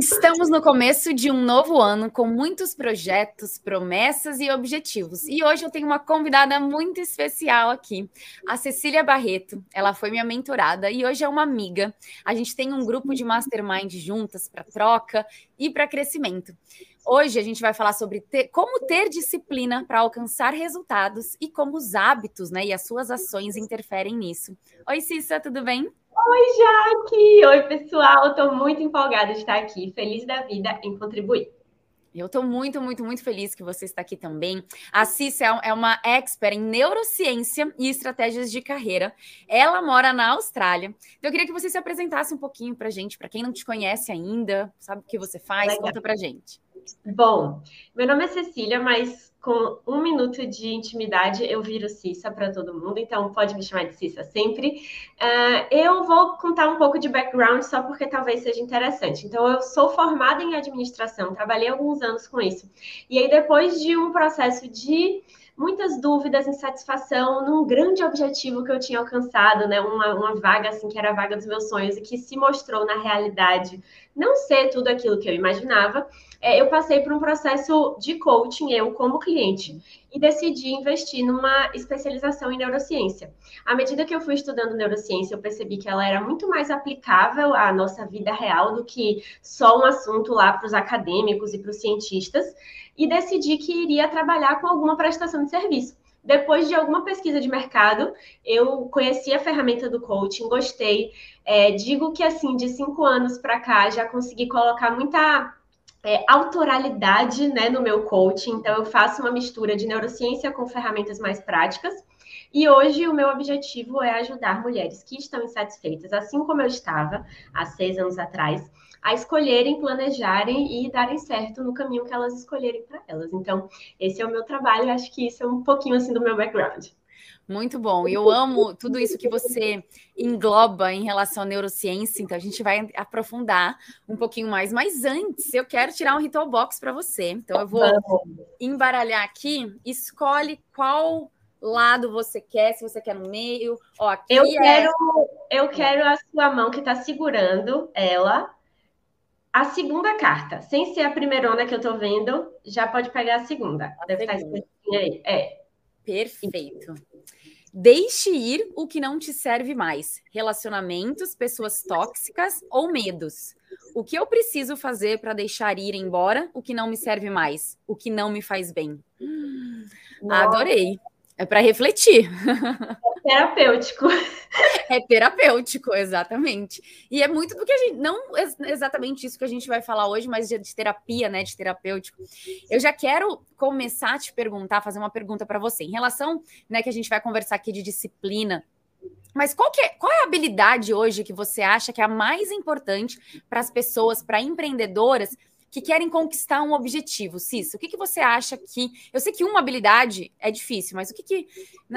Estamos no começo de um novo ano com muitos projetos, promessas e objetivos. E hoje eu tenho uma convidada muito especial aqui, a Cecília Barreto. Ela foi minha mentorada e hoje é uma amiga. A gente tem um grupo de mastermind juntas para troca e para crescimento. Hoje a gente vai falar sobre ter, como ter disciplina para alcançar resultados e como os hábitos né, e as suas ações interferem nisso. Oi, Cissa, tudo bem? Oi, Jaque! Oi, pessoal! Estou muito empolgada de estar aqui, feliz da vida em contribuir. Eu estou muito, muito, muito feliz que você está aqui também. A Cissa é, é uma expert em neurociência e estratégias de carreira. Ela mora na Austrália. Então, eu queria que você se apresentasse um pouquinho para gente, para quem não te conhece ainda, sabe o que você faz, Legal. conta para gente. Bom, meu nome é Cecília, mas com um minuto de intimidade eu viro Cissa para todo mundo, então pode me chamar de Cissa sempre. Uh, eu vou contar um pouco de background só porque talvez seja interessante. Então, eu sou formada em administração, trabalhei alguns anos com isso. E aí, depois de um processo de muitas dúvidas, insatisfação num grande objetivo que eu tinha alcançado, né? Uma, uma vaga assim que era a vaga dos meus sonhos e que se mostrou na realidade não ser tudo aquilo que eu imaginava. É, eu passei por um processo de coaching, eu como cliente, e decidi investir numa especialização em neurociência. À medida que eu fui estudando neurociência, eu percebi que ela era muito mais aplicável à nossa vida real do que só um assunto lá para os acadêmicos e para os cientistas e decidi que iria trabalhar com alguma prestação de serviço. Depois de alguma pesquisa de mercado, eu conheci a ferramenta do coaching, gostei. É, digo que, assim, de cinco anos para cá, já consegui colocar muita é, autoralidade né, no meu coaching. Então, eu faço uma mistura de neurociência com ferramentas mais práticas. E hoje o meu objetivo é ajudar mulheres que estão insatisfeitas, assim como eu estava há seis anos atrás, a escolherem, planejarem e darem certo no caminho que elas escolherem para elas. Então, esse é o meu trabalho, acho que isso é um pouquinho assim do meu background. Muito bom. E eu amo tudo isso que você engloba em relação à neurociência, então a gente vai aprofundar um pouquinho mais. Mas antes, eu quero tirar um ritual box para você. Então eu vou embaralhar aqui. Escolhe qual lado você quer, se você quer no meio. Ó, aqui eu é quero, eu quero a sua mão que está segurando ela a segunda carta, sem ser a primeirona que eu tô vendo, já pode pegar a segunda. A Deve segunda. estar aí. É. Perfeito. Deixe ir o que não te serve mais. Relacionamentos, pessoas tóxicas ou medos. O que eu preciso fazer para deixar ir embora o que não me serve mais, o que não me faz bem? Nossa. Adorei. É para refletir. É terapêutico. É terapêutico, exatamente. E é muito do que a gente. Não exatamente isso que a gente vai falar hoje, mas de, terapia, né? De terapêutico. Eu já quero começar a te perguntar, fazer uma pergunta para você. Em relação, né, que a gente vai conversar aqui de disciplina. Mas qual, é, qual é a habilidade hoje que você acha que é a mais importante para as pessoas, para empreendedoras, que querem conquistar um objetivo. Cissa, o que, que você acha que. Eu sei que uma habilidade é difícil, mas o que que.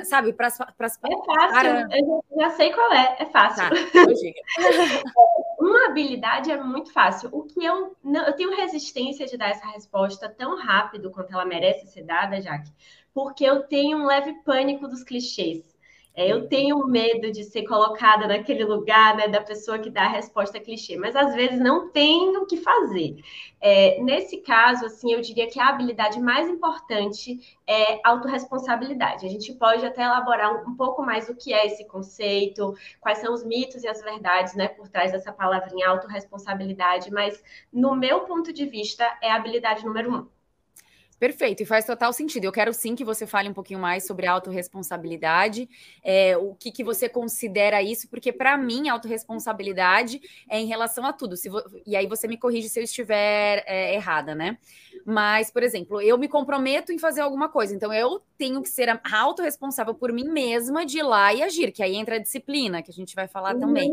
Sabe, para. É fácil, para... eu já sei qual é, é fácil. Tá, uma habilidade é muito fácil. O que eu. Não, eu tenho resistência de dar essa resposta tão rápido quanto ela merece ser dada, Jaque, porque eu tenho um leve pânico dos clichês. É, eu tenho medo de ser colocada naquele lugar né, da pessoa que dá a resposta clichê, mas às vezes não tem o que fazer. É, nesse caso, assim, eu diria que a habilidade mais importante é autorresponsabilidade. A gente pode até elaborar um, pouco mais o que é esse conceito, quais são os mitos e as verdades né, por trás dessa palavrinha autorresponsabilidade, mas no meu ponto de vista é a habilidade número um. Perfeito, e faz total sentido. Eu quero sim que você fale um pouquinho mais sobre autorresponsabilidade, é, o que, que você considera isso, porque para mim, autorresponsabilidade é em relação a tudo. Vo... E aí você me corrige se eu estiver é, errada, né? Mas, por exemplo, eu me comprometo em fazer alguma coisa, então eu tenho que ser autorresponsável por mim mesma de ir lá e agir, que aí entra a disciplina, que a gente vai falar uhum. também.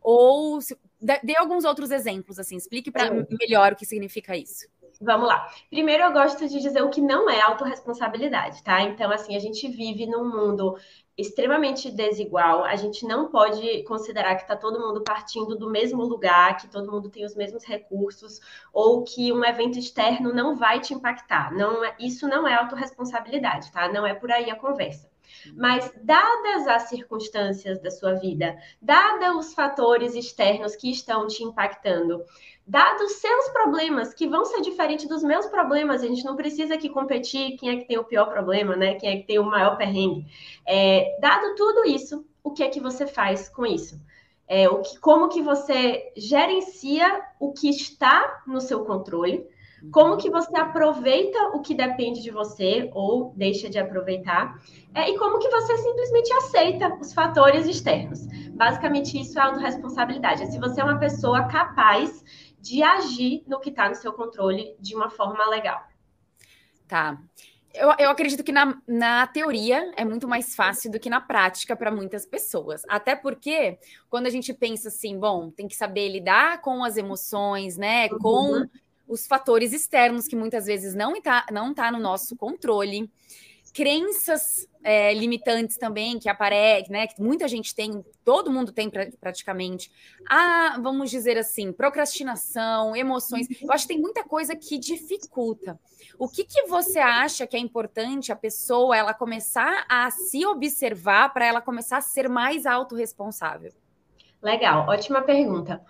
Ou se... dê alguns outros exemplos, assim, explique para melhor o que significa isso. Vamos lá. Primeiro, eu gosto de dizer o que não é autorresponsabilidade, tá? Então, assim, a gente vive num mundo extremamente desigual. A gente não pode considerar que está todo mundo partindo do mesmo lugar, que todo mundo tem os mesmos recursos, ou que um evento externo não vai te impactar. Não, é, isso não é autorresponsabilidade, tá? Não é por aí a conversa. Mas, dadas as circunstâncias da sua vida, dados os fatores externos que estão te impactando, dados seus problemas, que vão ser diferentes dos meus problemas, a gente não precisa aqui competir quem é que tem o pior problema, né? Quem é que tem o maior perrengue. É, dado tudo isso, o que é que você faz com isso? É, o que, como que você gerencia o que está no seu controle como que você aproveita o que depende de você ou deixa de aproveitar? É, e como que você simplesmente aceita os fatores externos? Basicamente, isso é autorresponsabilidade. É se você é uma pessoa capaz de agir no que está no seu controle de uma forma legal. Tá. Eu, eu acredito que na, na teoria é muito mais fácil do que na prática para muitas pessoas. Até porque quando a gente pensa assim, bom, tem que saber lidar com as emoções, né? Com uhum os fatores externos que muitas vezes não está não tá no nosso controle, crenças é, limitantes também que aparecem, né? Que muita gente tem, todo mundo tem pra, praticamente. Ah, vamos dizer assim, procrastinação, emoções. Eu acho que tem muita coisa que dificulta. O que, que você acha que é importante a pessoa ela começar a se observar para ela começar a ser mais autorresponsável? Legal, ótima pergunta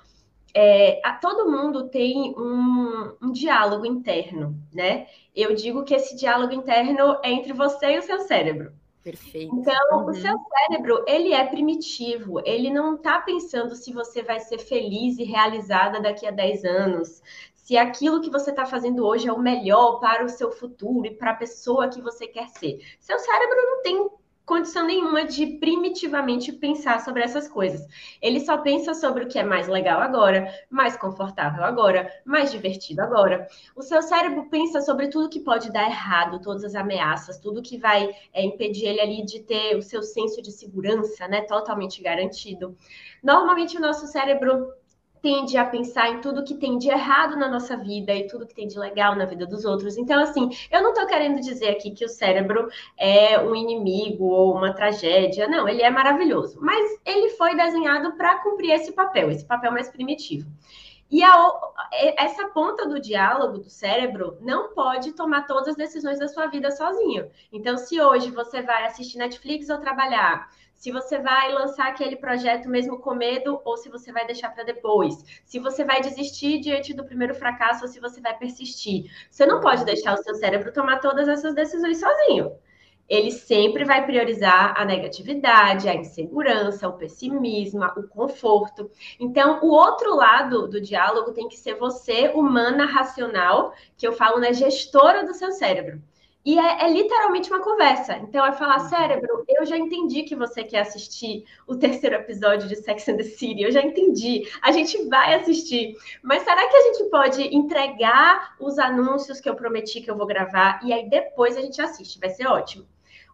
é, a, todo mundo tem um, um, diálogo interno, né? Eu digo que esse diálogo interno é entre você e o seu cérebro. Perfeito. Então, uhum. o seu cérebro, ele é primitivo, ele não está pensando se você vai ser feliz e realizada daqui a 10 anos, se aquilo que você está fazendo hoje é o melhor para o seu futuro e para a pessoa que você quer ser. Seu cérebro não tem condição nenhuma de primitivamente pensar sobre essas coisas. Ele só pensa sobre o que é mais legal agora, mais confortável agora, mais divertido agora. O seu cérebro pensa sobre tudo que pode dar errado, todas as ameaças, tudo que vai é, impedir ele ali de ter o seu senso de segurança, né, totalmente garantido. Normalmente o nosso cérebro tende a pensar em tudo que tem de errado na nossa vida e tudo que tem de legal na vida dos outros. Então, assim, eu não estou querendo dizer aqui que o cérebro é um inimigo ou uma tragédia. Não, ele é maravilhoso. Mas ele foi desenhado para cumprir esse papel, esse papel mais primitivo. E a, essa ponta do diálogo do cérebro não pode tomar todas as decisões da sua vida sozinho. Então, se hoje você vai assistir Netflix ou trabalhar, se você vai lançar aquele projeto mesmo com medo ou se você vai deixar para depois, se você vai desistir diante do primeiro fracasso ou se você vai persistir. Você não pode deixar o seu cérebro tomar todas essas decisões sozinho. Ele sempre vai priorizar a negatividade, a insegurança, o pessimismo, o conforto. Então, o outro lado do diálogo tem que ser você, humana, racional, que eu falo, né, gestora do seu cérebro. E é, é, literalmente uma conversa. Então, é falar, uhum. cérebro, eu já entendi que você quer assistir o terceiro episódio de Sex and the City. Eu já entendi. A gente vai assistir. Mas será que a gente pode entregar os anúncios que eu prometi que eu vou gravar e aí depois a gente assiste? Vai ser ótimo.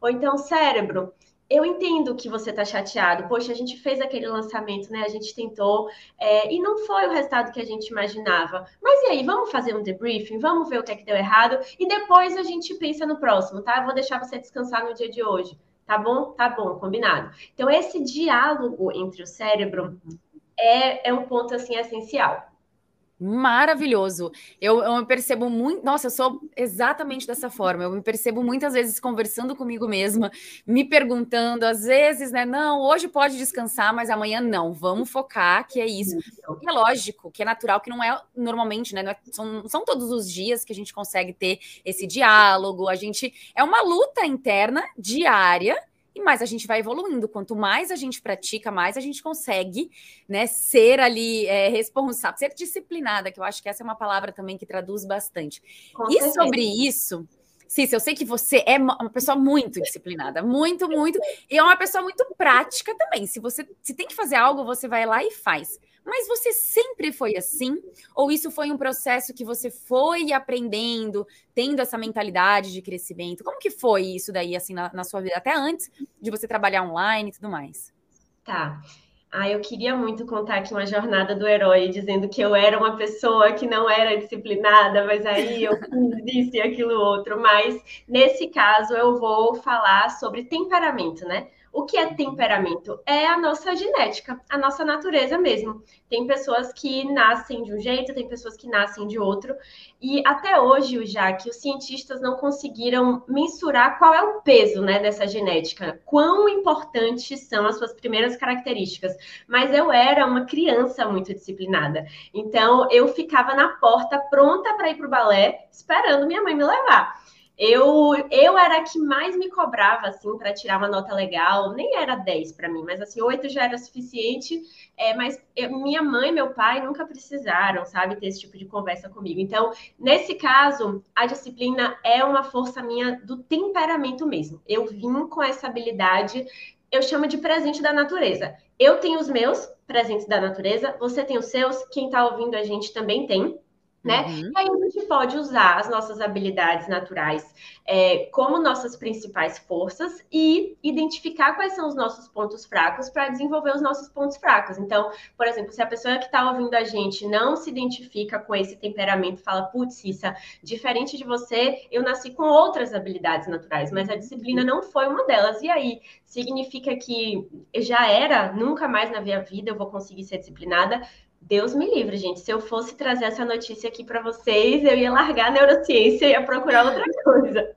Ou então, cérebro, eu entendo que você está chateado. Poxa, a gente fez aquele lançamento, né? A gente tentou é, e não foi o resultado que a gente imaginava. Mas e aí, vamos fazer um debriefing? Vamos ver o que é que deu errado e depois a gente pensa no próximo, tá? Eu vou deixar você descansar no dia de hoje. Tá bom? Tá bom, combinado. Então, esse diálogo entre o cérebro é, é um ponto assim essencial. Maravilhoso. Eu, eu me percebo muito. Nossa, eu sou exatamente dessa forma. Eu me percebo muitas vezes conversando comigo mesma, me perguntando, às vezes, né? Não, hoje pode descansar, mas amanhã não. Vamos focar, que é isso. E é lógico, que é natural, que não é normalmente, né? É, são, são todos os dias que a gente consegue ter esse diálogo. A gente. É uma luta interna diária e mais a gente vai evoluindo. Quanto mais a gente pratica, mais a gente consegue né, ser ali é, responsável, ser disciplinada, que eu acho que essa é uma palavra também que traduz bastante. Com e certeza. sobre isso, Cícia, eu sei que você é uma pessoa muito disciplinada, muito, muito, e é uma pessoa muito prática também. Se você se tem que fazer algo, você vai lá e faz. Mas você sempre foi assim? Ou isso foi um processo que você foi aprendendo, tendo essa mentalidade de crescimento? Como que foi isso daí, assim, na, na sua vida, até antes de você trabalhar online e tudo mais? Tá. Ah, eu queria muito contar aqui uma jornada do herói, dizendo que eu era uma pessoa que não era disciplinada, mas aí eu fiz isso e aquilo outro. Mas nesse caso eu vou falar sobre temperamento, né? O que é temperamento? É a nossa genética, a nossa natureza mesmo. Tem pessoas que nascem de um jeito, tem pessoas que nascem de outro. E até hoje, já que os cientistas não conseguiram mensurar qual é o peso né, dessa genética, quão importantes são as suas primeiras características. Mas eu era uma criança muito disciplinada. Então, eu ficava na porta, pronta para ir para o balé, esperando minha mãe me levar. Eu, eu era a que mais me cobrava, assim, para tirar uma nota legal. Nem era 10 para mim, mas, assim, 8 já era suficiente. É, mas eu, minha mãe e meu pai nunca precisaram, sabe, ter esse tipo de conversa comigo. Então, nesse caso, a disciplina é uma força minha do temperamento mesmo. Eu vim com essa habilidade, eu chamo de presente da natureza. Eu tenho os meus presentes da natureza, você tem os seus, quem está ouvindo a gente também tem né? Uhum. E aí a gente pode usar as nossas habilidades naturais é, como nossas principais forças e identificar quais são os nossos pontos fracos para desenvolver os nossos pontos fracos. Então, por exemplo, se a pessoa que está ouvindo a gente não se identifica com esse temperamento, fala, putz, Cissa, diferente de você, eu nasci com outras habilidades naturais, mas a disciplina não foi uma delas. E aí, significa que já era, nunca mais na minha vida eu vou conseguir ser disciplinada? Deus me livre, gente. Se eu fosse trazer essa notícia aqui para vocês, eu ia largar a neurociência e ia procurar outra coisa.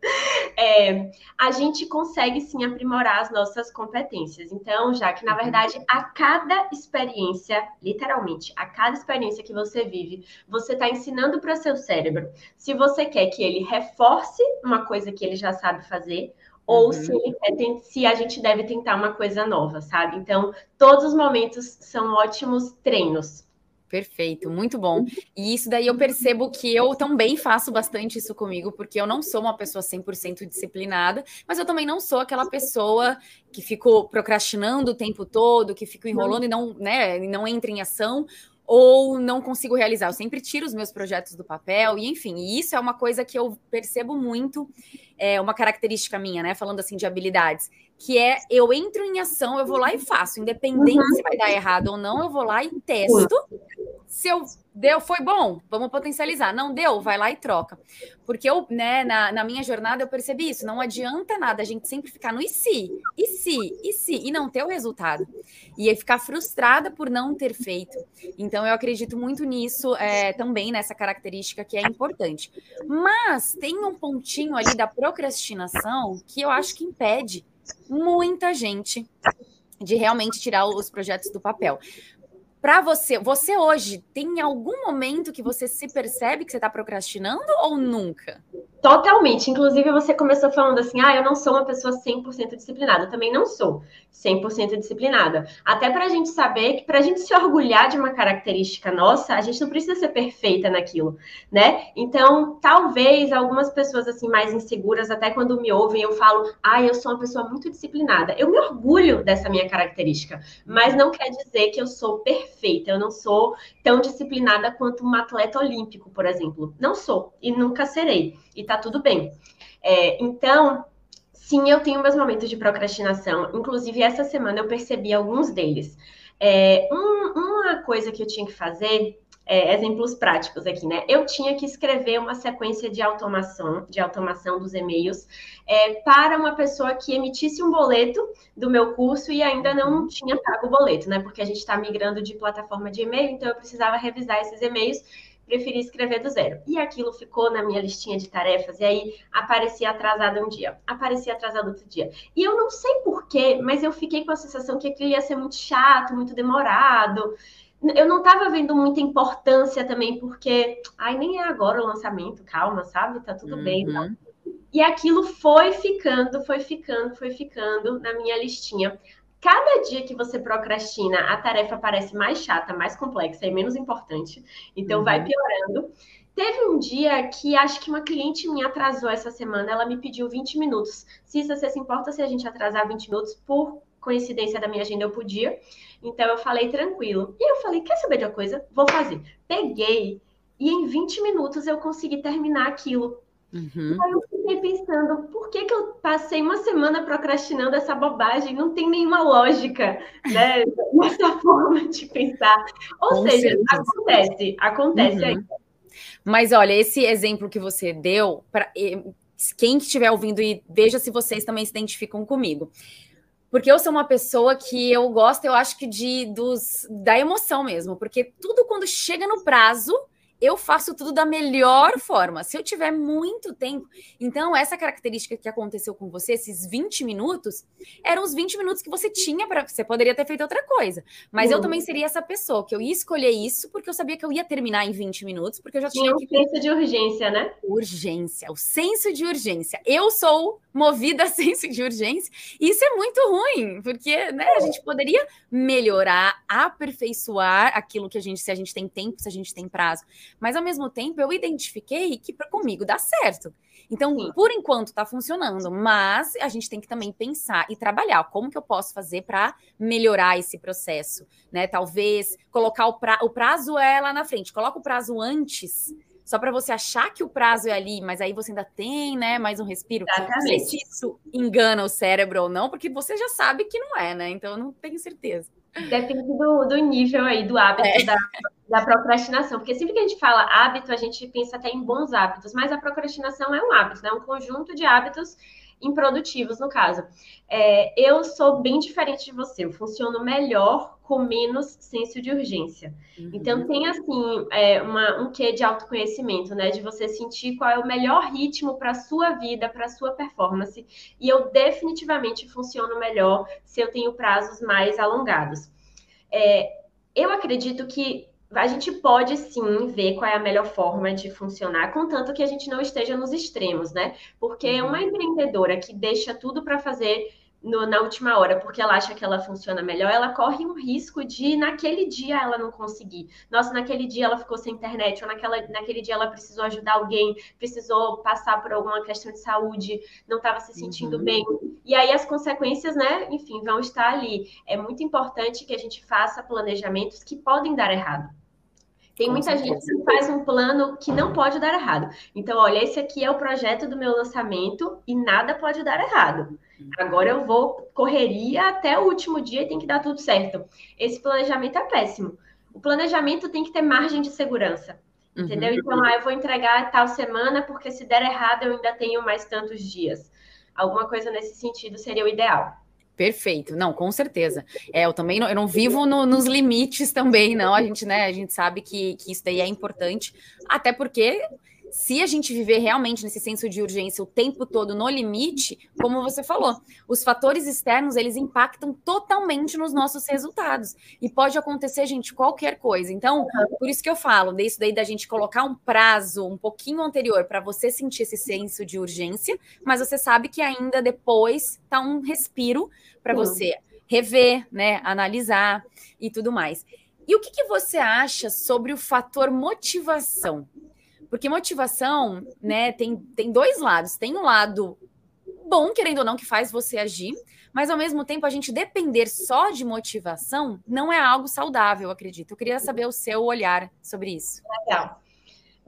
É, a gente consegue sim aprimorar as nossas competências. Então, já que na uhum. verdade, a cada experiência, literalmente, a cada experiência que você vive, você está ensinando para seu cérebro se você quer que ele reforce uma coisa que ele já sabe fazer ou uhum. se, se, a gente deve tentar uma coisa nova, sabe? Então, todos os momentos são ótimos treinos. Perfeito, muito bom. E isso daí eu percebo que eu também faço bastante isso comigo, porque eu não sou uma pessoa 100% disciplinada, mas eu também não sou aquela pessoa que fico procrastinando o tempo todo, que fico enrolando e não, né, e não entra em ação, ou não consigo realizar. Eu sempre tiro os meus projetos do papel, e enfim, e isso é uma coisa que eu percebo muito, é uma característica minha, né? Falando assim de habilidades, que é eu entro em ação, eu vou lá e faço, independente uhum. se vai dar errado ou não, eu vou lá e testo. Se eu deu, foi bom, vamos potencializar. Não deu, vai lá e troca. Porque eu, né, na, na minha jornada eu percebi isso. Não adianta nada a gente sempre ficar no e se, e se, e se, e não ter o resultado. E aí ficar frustrada por não ter feito. Então eu acredito muito nisso é, também, nessa característica que é importante. Mas tem um pontinho ali da procrastinação que eu acho que impede muita gente de realmente tirar os projetos do papel para você, você hoje tem algum momento que você se percebe que você está procrastinando ou nunca? Totalmente. Inclusive, você começou falando assim: ah, eu não sou uma pessoa 100% disciplinada. Eu também não sou 100% disciplinada. Até para a gente saber que, para a gente se orgulhar de uma característica nossa, a gente não precisa ser perfeita naquilo, né? Então, talvez algumas pessoas assim mais inseguras, até quando me ouvem, eu falo: ah, eu sou uma pessoa muito disciplinada. Eu me orgulho dessa minha característica, mas não quer dizer que eu sou perfeita. Eu não sou tão disciplinada quanto um atleta olímpico, por exemplo. Não sou e nunca serei e tá tudo bem. É, então, sim, eu tenho meus momentos de procrastinação. Inclusive, essa semana eu percebi alguns deles. É, um, uma coisa que eu tinha que fazer, é, exemplos práticos aqui, né? Eu tinha que escrever uma sequência de automação, de automação dos e-mails, é, para uma pessoa que emitisse um boleto do meu curso e ainda não tinha pago o boleto, né? Porque a gente está migrando de plataforma de e-mail, então eu precisava revisar esses e-mails preferi escrever do zero. E aquilo ficou na minha listinha de tarefas, e aí aparecia atrasado um dia, aparecia atrasado outro dia. E eu não sei porquê, mas eu fiquei com a sensação que aquilo ia ser muito chato, muito demorado. Eu não estava vendo muita importância também, porque, ai, nem é agora o lançamento, calma, sabe? Tá tudo uhum. bem. Tá? E aquilo foi ficando, foi ficando, foi ficando na minha listinha cada dia que você procrastina, a tarefa parece mais chata, mais complexa e menos importante. Então, uhum. vai piorando. Teve um dia que acho que uma cliente me atrasou essa semana, ela me pediu 20 minutos. Cissa, você se importa se a gente atrasar 20 minutos? Por coincidência da minha agenda, eu podia. Então, eu falei tranquilo. E eu falei, quer saber de uma coisa? Vou fazer. Peguei e em 20 minutos eu consegui terminar aquilo Uhum. Aí eu fiquei pensando, por que, que eu passei uma semana procrastinando essa bobagem? Não tem nenhuma lógica, né? Nessa forma de pensar. Ou Com seja, certeza. acontece, acontece uhum. Mas olha, esse exemplo que você deu, para quem estiver ouvindo e veja se vocês também se identificam comigo. Porque eu sou uma pessoa que eu gosto, eu acho que de dos da emoção mesmo, porque tudo quando chega no prazo, eu faço tudo da melhor forma. Se eu tiver muito tempo. Então, essa característica que aconteceu com você, esses 20 minutos, eram os 20 minutos que você tinha para. Você poderia ter feito outra coisa. Mas uhum. eu também seria essa pessoa, que eu ia escolher isso porque eu sabia que eu ia terminar em 20 minutos, porque eu já tinha. O que... senso de urgência, né? Urgência, o senso de urgência. Eu sou movida a senso de urgência. E isso é muito ruim, porque né, a gente poderia melhorar, aperfeiçoar aquilo que a gente, se a gente tem tempo, se a gente tem prazo. Mas ao mesmo tempo, eu identifiquei que comigo dá certo. Então, Sim. por enquanto está funcionando, mas a gente tem que também pensar e trabalhar como que eu posso fazer para melhorar esse processo, né? Talvez colocar o, pra, o prazo é lá na frente, coloca o prazo antes só para você achar que o prazo é ali, mas aí você ainda tem, né, mais um respiro. Exatamente. Não sei se isso engana o cérebro ou não, porque você já sabe que não é, né? Então eu não tenho certeza. Depende do, do nível aí, do hábito é. da, da procrastinação. Porque sempre que a gente fala hábito, a gente pensa até em bons hábitos, mas a procrastinação é um hábito, né? Um conjunto de hábitos improdutivos, no caso. É, eu sou bem diferente de você, eu funciono melhor com menos senso de urgência. Uhum. Então, tem, assim, é, uma, um quê de autoconhecimento, né? De você sentir qual é o melhor ritmo para a sua vida, para a sua performance. E eu definitivamente funciono melhor se eu tenho prazos mais alongados. É, eu acredito que a gente pode sim ver qual é a melhor forma de funcionar, contanto que a gente não esteja nos extremos, né? Porque uhum. uma empreendedora que deixa tudo para fazer no, na última hora, porque ela acha que ela funciona melhor, ela corre um risco de naquele dia ela não conseguir. Nossa, naquele dia ela ficou sem internet, ou naquela, naquele dia ela precisou ajudar alguém, precisou passar por alguma questão de saúde, não estava se sentindo uhum. bem. E aí as consequências, né, enfim, vão estar ali. É muito importante que a gente faça planejamentos que podem dar errado. Tem muita gente que faz um plano que não pode dar errado. Então, olha, esse aqui é o projeto do meu lançamento e nada pode dar errado. Agora eu vou correria até o último dia e tem que dar tudo certo. Esse planejamento é péssimo. O planejamento tem que ter margem de segurança. Entendeu? Uhum. Então, ah, eu vou entregar tal semana, porque se der errado, eu ainda tenho mais tantos dias. Alguma coisa nesse sentido seria o ideal. Perfeito, não, com certeza. É, eu também não, eu não vivo no, nos limites também, não. A gente, né, a gente sabe que, que isso daí é importante, até porque se a gente viver realmente nesse senso de urgência o tempo todo no limite, como você falou, os fatores externos eles impactam totalmente nos nossos resultados. E pode acontecer, gente, qualquer coisa. Então, por isso que eu falo, disso daí da gente colocar um prazo um pouquinho anterior para você sentir esse senso de urgência, mas você sabe que ainda depois tá um respiro para você rever, né, analisar e tudo mais. E o que, que você acha sobre o fator motivação? Porque motivação, né, tem, tem dois lados. Tem um lado bom, querendo ou não, que faz você agir, mas ao mesmo tempo a gente depender só de motivação não é algo saudável, acredito. Eu queria saber o seu olhar sobre isso. Legal.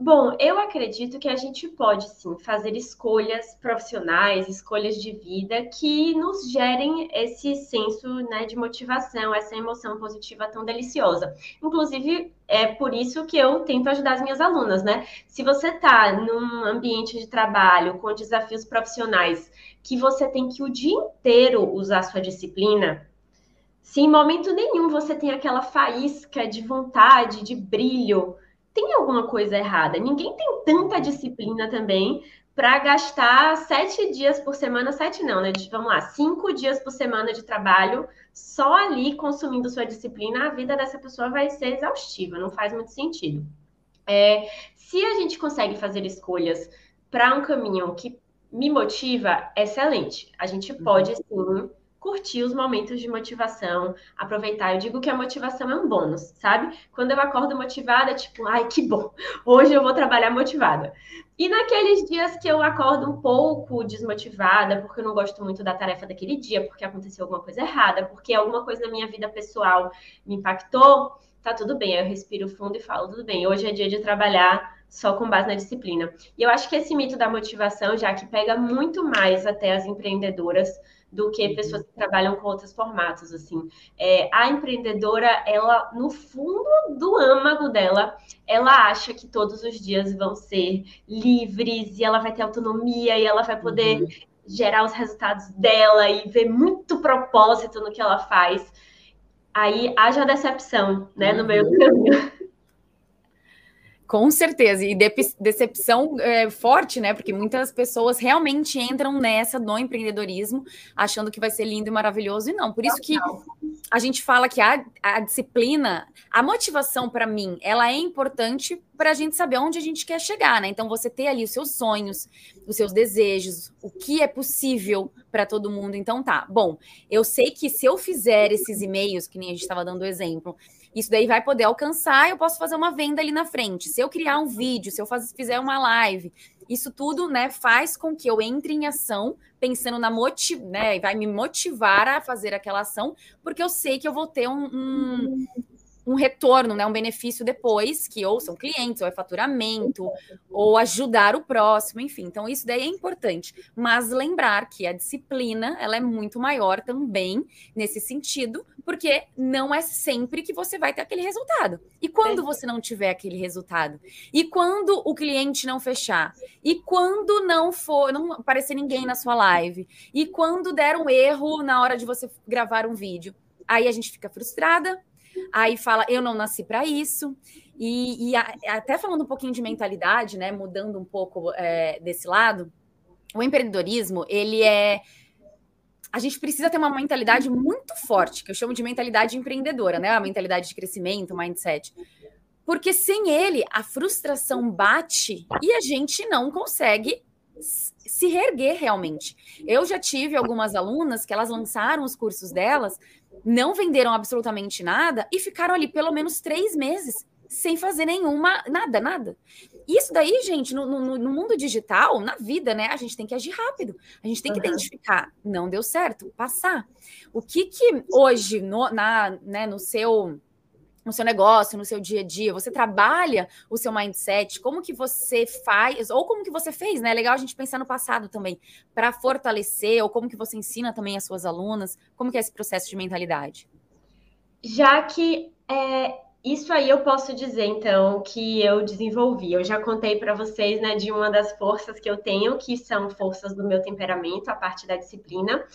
Bom, eu acredito que a gente pode sim fazer escolhas profissionais, escolhas de vida que nos gerem esse senso né, de motivação, essa emoção positiva tão deliciosa. Inclusive, é por isso que eu tento ajudar as minhas alunas, né? Se você está num ambiente de trabalho com desafios profissionais que você tem que o dia inteiro usar sua disciplina, se em momento nenhum você tem aquela faísca de vontade, de brilho, tem alguma coisa errada. Ninguém tem tanta disciplina também para gastar sete dias por semana, sete não, né? Vamos lá, cinco dias por semana de trabalho só ali consumindo sua disciplina, a vida dessa pessoa vai ser exaustiva, não faz muito sentido. É, se a gente consegue fazer escolhas para um caminho que me motiva, excelente. A gente pode uhum. sim curtir os momentos de motivação, aproveitar. Eu digo que a motivação é um bônus, sabe? Quando eu acordo motivada, tipo, ai, que bom, hoje eu vou trabalhar motivada. E naqueles dias que eu acordo um pouco desmotivada, porque eu não gosto muito da tarefa daquele dia, porque aconteceu alguma coisa errada, porque alguma coisa na minha vida pessoal me impactou, tá tudo bem. Aí eu respiro fundo e falo, tudo bem, hoje é dia de trabalhar só com base na disciplina. E eu acho que esse mito da motivação, já que pega muito mais até as empreendedoras do que uhum. pessoas que trabalham com outros formatos, assim. É, a empreendedora, ela, no fundo do âmago dela, ela acha que todos os dias vão ser livres e ela vai ter autonomia e ela vai poder uhum. gerar os resultados dela e ver muito propósito no que ela faz. Aí haja decepção, né, uhum. no meio do caminho. Com certeza, e decepção é, forte, né? Porque muitas pessoas realmente entram nessa do empreendedorismo, achando que vai ser lindo e maravilhoso, e não. Por isso que a gente fala que a, a disciplina, a motivação para mim, ela é importante para a gente saber onde a gente quer chegar, né? Então, você ter ali os seus sonhos, os seus desejos, o que é possível para todo mundo. Então, tá, bom, eu sei que se eu fizer esses e-mails, que nem a gente estava dando exemplo, isso daí vai poder alcançar, eu posso fazer uma venda ali na frente. Se eu criar um vídeo, se eu faz, fizer uma live, isso tudo, né, faz com que eu entre em ação pensando na motiv, né, vai me motivar a fazer aquela ação, porque eu sei que eu vou ter um, um, um retorno, né, um benefício depois, que ou são clientes, ou é faturamento, ou ajudar o próximo, enfim. Então, isso daí é importante. Mas lembrar que a disciplina, ela é muito maior também nesse sentido, porque não é sempre que você vai ter aquele resultado. E quando você não tiver aquele resultado? E quando o cliente não fechar? E quando não for, não aparecer ninguém na sua live? E quando der um erro na hora de você gravar um vídeo? Aí a gente fica frustrada, aí fala, eu não nasci para isso. E, e a, até falando um pouquinho de mentalidade, né, mudando um pouco é, desse lado, o empreendedorismo, ele é a gente precisa ter uma mentalidade muito forte, que eu chamo de mentalidade empreendedora, né? A mentalidade de crescimento, mindset. Porque sem ele, a frustração bate e a gente não consegue se reerguer realmente. Eu já tive algumas alunas que elas lançaram os cursos delas, não venderam absolutamente nada e ficaram ali pelo menos três meses sem fazer nenhuma, nada, nada. Isso daí, gente, no, no, no, mundo digital, na vida, né, a gente tem que agir rápido. A gente tem que uhum. identificar, não deu certo, passar. O que que hoje, no, na, né, no seu no seu negócio, no seu dia a dia, você trabalha o seu mindset, como que você faz, ou como que você fez, né? É legal a gente pensar no passado também, para fortalecer, ou como que você ensina também as suas alunas, como que é esse processo de mentalidade? Já que é, isso aí eu posso dizer, então, que eu desenvolvi. Eu já contei para vocês, né, de uma das forças que eu tenho, que são forças do meu temperamento, a parte da disciplina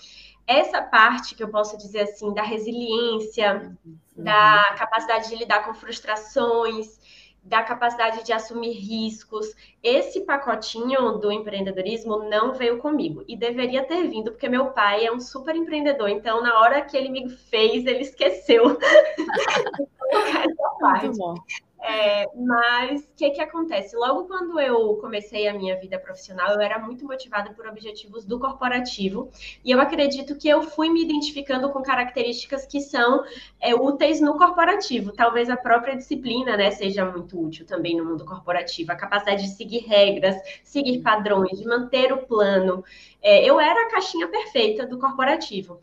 essa parte que eu posso dizer assim, da resiliência, uhum. da capacidade de lidar com frustrações, da capacidade de assumir riscos, esse pacotinho do empreendedorismo não veio comigo e deveria ter vindo, porque meu pai é um super empreendedor, então na hora que ele me fez, ele esqueceu. Muito bom. É, mas o que, que acontece? Logo quando eu comecei a minha vida profissional, eu era muito motivada por objetivos do corporativo, e eu acredito que eu fui me identificando com características que são é, úteis no corporativo. Talvez a própria disciplina né, seja muito útil também no mundo corporativo, a capacidade de seguir regras, seguir padrões, de manter o plano. É, eu era a caixinha perfeita do corporativo.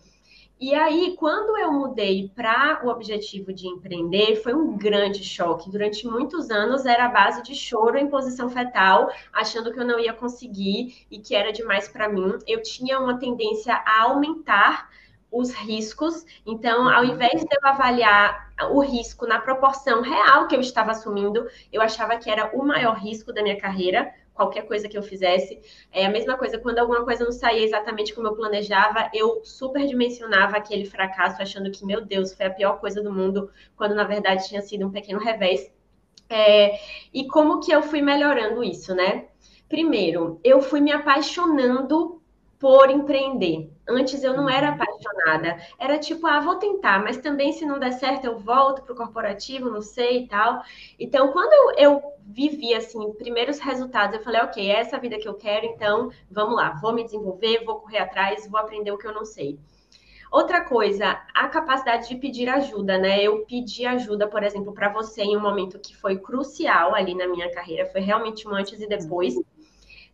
E aí, quando eu mudei para o objetivo de empreender, foi um grande choque. Durante muitos anos era a base de choro em posição fetal, achando que eu não ia conseguir e que era demais para mim. Eu tinha uma tendência a aumentar os riscos. Então, ao invés de eu avaliar o risco na proporção real que eu estava assumindo, eu achava que era o maior risco da minha carreira qualquer coisa que eu fizesse. É a mesma coisa, quando alguma coisa não saía exatamente como eu planejava, eu superdimensionava aquele fracasso, achando que, meu Deus, foi a pior coisa do mundo, quando na verdade tinha sido um pequeno revés. É, e como que eu fui melhorando isso, né? Primeiro, eu fui me apaixonando por empreender. Antes eu não era uhum. apaixonada. Era tipo, ah, vou tentar, mas também se não der certo eu volto para o corporativo, não sei e tal. Então, quando eu, eu vivi assim, primeiros resultados, eu falei, ok, é essa vida que eu quero, então vamos lá, vou me desenvolver, vou correr atrás, vou aprender o que eu não sei. Outra coisa, a capacidade de pedir ajuda, né? Eu pedi ajuda, por exemplo, para você em um momento que foi crucial ali na minha carreira, foi realmente um antes e depois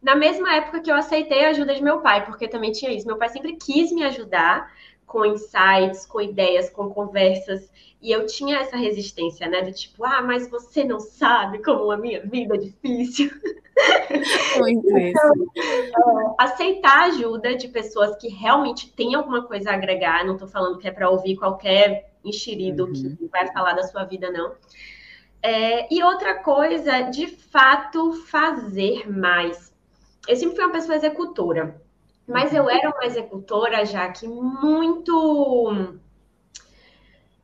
na mesma época que eu aceitei a ajuda de meu pai, porque também tinha isso. Meu pai sempre quis me ajudar, com insights, com ideias, com conversas. E eu tinha essa resistência, né? Do tipo, ah, mas você não sabe como a minha vida é difícil. Muito então, é, aceitar a ajuda de pessoas que realmente têm alguma coisa a agregar. Não estou falando que é para ouvir qualquer enxerido uhum. que vai falar da sua vida, não. É, e outra coisa, de fato, fazer mais. Eu sempre fui uma pessoa executora, mas eu era uma executora já que muito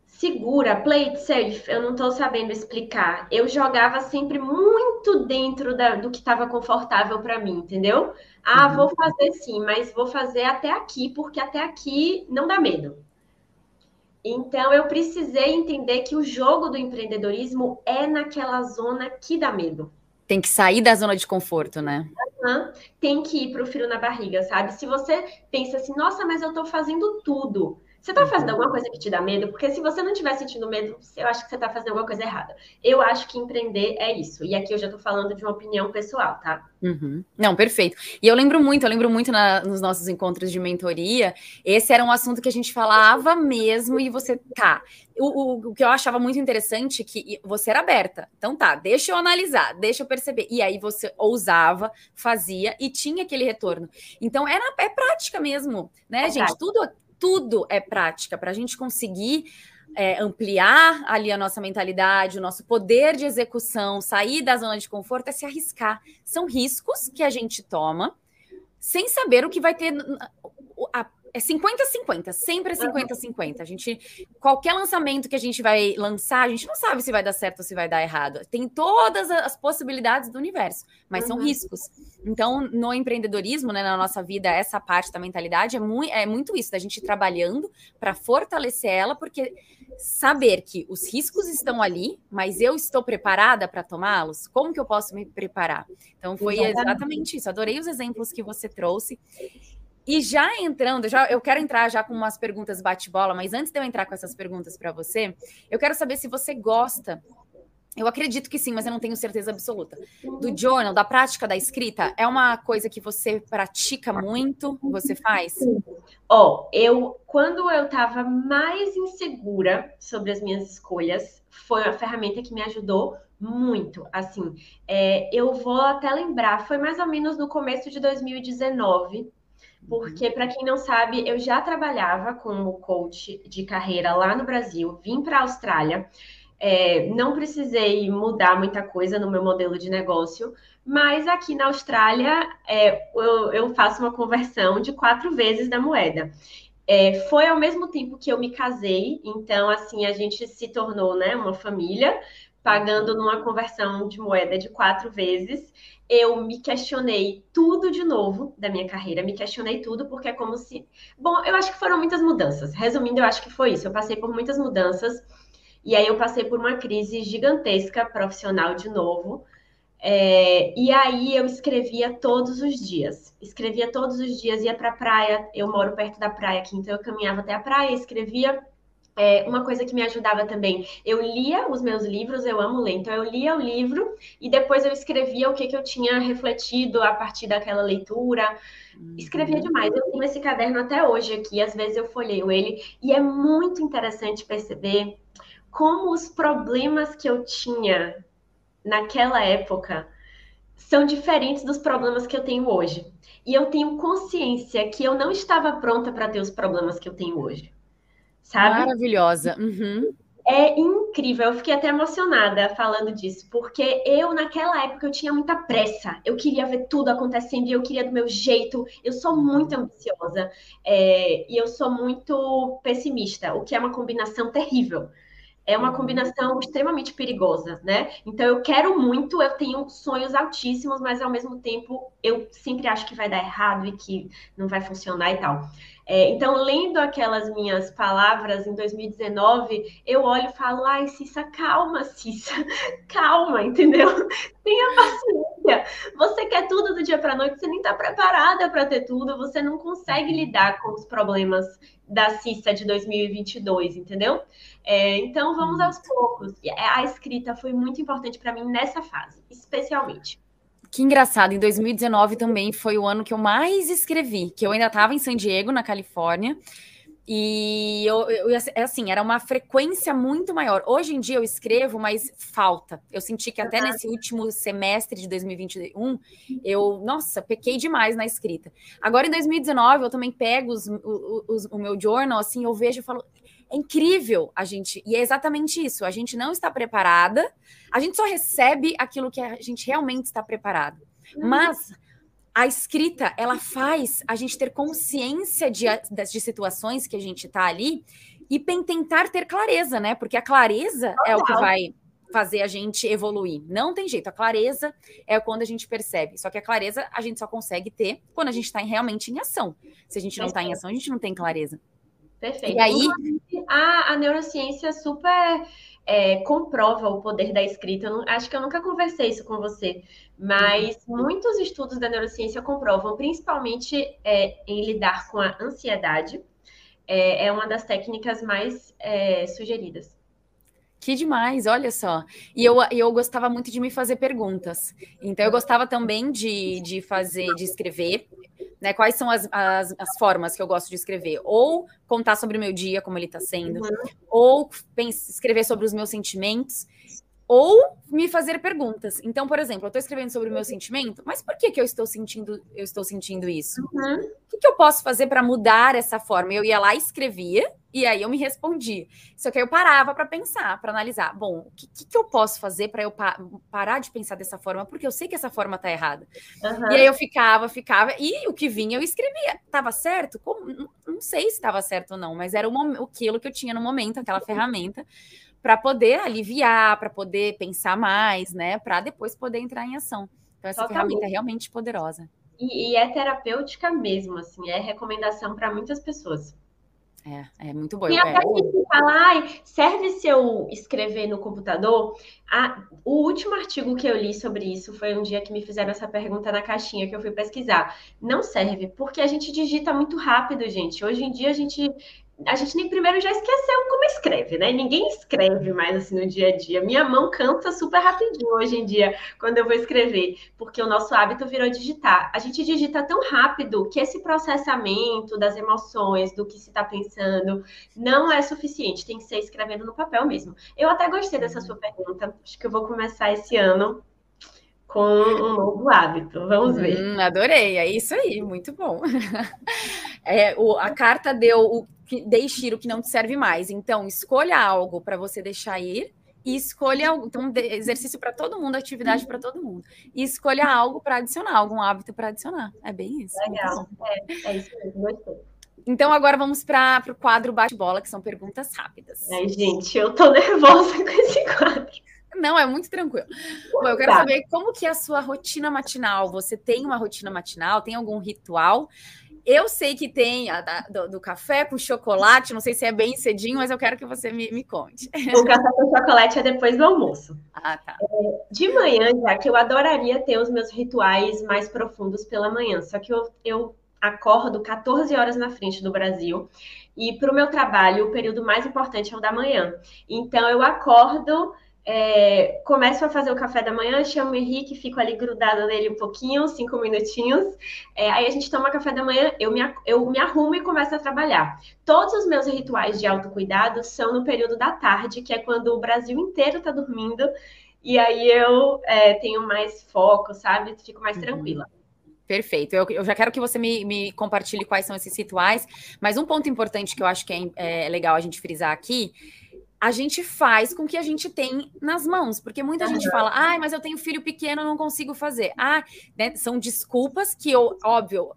segura, play it safe, eu não estou sabendo explicar. Eu jogava sempre muito dentro da, do que estava confortável para mim, entendeu? Ah, uhum. vou fazer sim, mas vou fazer até aqui, porque até aqui não dá medo. Então, eu precisei entender que o jogo do empreendedorismo é naquela zona que dá medo. Tem que sair da zona de conforto, né? Uhum. Tem que ir para o frio na barriga, sabe? Se você pensa assim, nossa, mas eu estou fazendo tudo. Você está fazendo uhum. alguma coisa que te dá medo? Porque se você não estiver sentindo medo, eu acho que você está fazendo alguma coisa errada. Eu acho que empreender é isso. E aqui eu já estou falando de uma opinião pessoal, tá? Uhum. Não, perfeito. E eu lembro muito, eu lembro muito na, nos nossos encontros de mentoria, esse era um assunto que a gente falava mesmo, e você, tá. O, o, o que eu achava muito interessante é que você era aberta. Então tá, deixa eu analisar, deixa eu perceber. E aí você ousava, fazia e tinha aquele retorno. Então era, é prática mesmo, né, é gente? Tudo tudo é prática para a gente conseguir é, ampliar ali a nossa mentalidade, o nosso poder de execução, sair da zona de conforto, é se arriscar. São riscos que a gente toma sem saber o que vai ter é 50-50, sempre é 50-50. A gente, qualquer lançamento que a gente vai lançar, a gente não sabe se vai dar certo ou se vai dar errado. Tem todas as possibilidades do universo, mas uhum. são riscos. Então, no empreendedorismo, né, na nossa vida, essa parte da mentalidade é muito, é muito isso, da gente trabalhando para fortalecer ela, porque saber que os riscos estão ali, mas eu estou preparada para tomá-los, como que eu posso me preparar? Então, foi exatamente isso. Adorei os exemplos que você trouxe. E já entrando, já eu quero entrar já com umas perguntas bate-bola, mas antes de eu entrar com essas perguntas para você, eu quero saber se você gosta. Eu acredito que sim, mas eu não tenho certeza absoluta. Do journal, da prática da escrita, é uma coisa que você pratica muito? Você faz? Ó, oh, eu quando eu estava mais insegura sobre as minhas escolhas, foi uma ferramenta que me ajudou muito. Assim, é, eu vou até lembrar, foi mais ou menos no começo de 2019 porque, para quem não sabe, eu já trabalhava como coach de carreira lá no Brasil, vim para a Austrália, é, não precisei mudar muita coisa no meu modelo de negócio, mas aqui na Austrália é, eu, eu, faço uma conversão de quatro vezes da moeda. É, foi ao mesmo tempo que eu me casei, então assim a gente se tornou né, uma família, pagando numa conversão de moeda de quatro vezes eu me questionei tudo de novo da minha carreira, me questionei tudo, porque é como se. Bom, eu acho que foram muitas mudanças. Resumindo, eu acho que foi isso. Eu passei por muitas mudanças, e aí eu passei por uma crise gigantesca profissional de novo. É, e aí eu escrevia todos os dias. Escrevia todos os dias, ia para a praia. Eu moro perto da praia aqui, então eu caminhava até a praia, escrevia é, uma coisa que me ajudava também, eu lia os meus livros, eu amo ler, então eu lia o livro e depois eu escrevia o que, que eu tinha refletido a partir daquela leitura. Escrevia uhum. demais. Eu tenho esse caderno até hoje aqui, às vezes eu folheio ele, e é muito interessante perceber como os problemas que eu tinha naquela época são diferentes dos problemas que eu tenho hoje. E eu tenho consciência que eu não estava pronta para ter os problemas que eu tenho hoje sabe? Maravilhosa. Uhum. É incrível, eu fiquei até emocionada falando disso, porque eu, naquela época, eu tinha muita pressa, eu queria ver tudo acontecendo e eu queria do meu jeito, eu sou muito ambiciosa é, e eu sou muito pessimista, o que é uma combinação terrível. É uma combinação extremamente perigosa, né? Então eu quero muito, eu tenho sonhos altíssimos, mas ao mesmo tempo eu sempre acho que vai dar errado e que não vai funcionar e tal. É, então, lendo aquelas minhas palavras em 2019, eu olho e falo: ai, Cissa, calma, Cissa, calma, entendeu? Tenha paciência. Você quer tudo do dia para noite, você nem está preparada para ter tudo, você não consegue lidar com os problemas da Cissa de 2022, entendeu? É, então, vamos aos poucos. A escrita foi muito importante para mim nessa fase, especialmente. Que engraçado, em 2019 também foi o ano que eu mais escrevi, que eu ainda estava em San Diego, na Califórnia. E eu, eu, é assim, era uma frequência muito maior. Hoje em dia eu escrevo, mas falta. Eu senti que até nesse último semestre de 2021, eu, nossa, pequei demais na escrita. Agora em 2019, eu também pego os, os, o meu journal, assim, eu vejo e falo, é incrível a gente, e é exatamente isso, a gente não está preparada, a gente só recebe aquilo que a gente realmente está preparado. Uhum. Mas a escrita, ela faz a gente ter consciência de, de situações que a gente está ali e tentar ter clareza, né? Porque a clareza é o que vai fazer a gente evoluir. Não tem jeito. A clareza é quando a gente percebe. Só que a clareza a gente só consegue ter quando a gente está realmente em ação. Se a gente não está em ação, a gente não tem clareza. Perfeito. E aí. A, a neurociência super é, comprova o poder da escrita. Não, acho que eu nunca conversei isso com você, mas uhum. muitos estudos da neurociência comprovam, principalmente é, em lidar com a ansiedade, é, é uma das técnicas mais é, sugeridas. Que demais, olha só. E eu, eu gostava muito de me fazer perguntas. Então, eu gostava também de, de fazer, de escrever né? Quais são as, as, as, formas que eu gosto de escrever? Ou contar sobre o meu dia, como ele está sendo, uhum. ou escrever sobre os meus sentimentos, ou me fazer perguntas. Então, por exemplo, eu estou escrevendo sobre o meu sentimento, mas por que, que eu estou sentindo, eu estou sentindo isso? Uhum. O que, que, eu posso fazer para mudar essa forma? Eu ia lá e escrevia, e aí eu me respondia. Só que aí eu parava para pensar, para analisar. Bom, o que, que, eu posso fazer para eu pa parar de pensar dessa forma? Porque eu sei que essa forma está errada. Uhum. E aí eu ficava, ficava, e o que vinha eu escrevia. Tava certo? Como? Não sei se estava certo ou não, mas era o, aquilo que eu tinha no momento, aquela ferramenta para poder aliviar, para poder pensar mais, né? Para depois poder entrar em ação. Então, essa Totalmente. ferramenta é realmente poderosa. E, e, é terapêutica mesmo, assim, é recomendação para muitas pessoas. É, é muito bom. E até que fala, serve se eu escrever no computador? Ah, o último artigo que eu li sobre isso foi um dia que me fizeram essa pergunta na caixinha que eu fui pesquisar. Não serve, porque a gente digita muito rápido, gente. Hoje em dia a gente a gente nem primeiro já esqueceu como escreve, né? Ninguém escreve mais assim no dia a dia. Minha mão cansa super rapidinho hoje em dia quando eu vou escrever, porque o nosso hábito virou digitar. A gente digita tão rápido que esse processamento das emoções, do que se está pensando, não é suficiente. Tem que ser escrevendo no papel mesmo. Eu até gostei dessa sua pergunta. Acho que eu vou começar esse ano com um novo hábito. Vamos ver. Hum, adorei, é isso aí, muito bom. É, o, a carta deu o que deixe ir o que não te serve mais. Então, escolha algo para você deixar ir e escolha então exercício para todo mundo, atividade para todo mundo. E escolha algo para adicionar, algum hábito para adicionar. É bem isso. Legal. É, é isso mesmo, gostei. Então, agora vamos para o quadro bate-bola, que são perguntas rápidas. Ai, gente, eu tô nervosa com esse quadro. Não, é muito tranquilo. Bom, eu quero tá. saber como que é a sua rotina matinal. Você tem uma rotina matinal? Tem algum ritual? Eu sei que tem a da, do, do, café com chocolate, não sei se é bem cedinho, mas eu quero que você me, me conte. O café com chocolate é depois do almoço. Ah, tá. É, de manhã, já que eu adoraria ter os meus rituais mais profundos pela manhã, só que eu, eu acordo 14 horas na frente do Brasil. E para o meu trabalho, o período mais importante é o da manhã. Então, eu acordo é, começo a fazer o café da manhã, chamo o Henrique, fico ali grudada nele um pouquinho, cinco minutinhos. É, aí a gente toma café da manhã, eu me, eu me arrumo e começo a trabalhar. Todos os meus rituais de autocuidado são no período da tarde, que é quando o Brasil inteiro está dormindo, e aí eu é, tenho mais foco, sabe? Fico mais uhum. tranquila. Perfeito. Eu, eu, já quero que você me, me, compartilhe quais são esses rituais, mas um ponto importante que eu acho que é, é legal a gente frisar aqui a gente faz com que a gente tem nas mãos, porque muita gente fala, ai, mas eu tenho filho pequeno, não consigo fazer. Ah, né, são desculpas que eu, óbvio,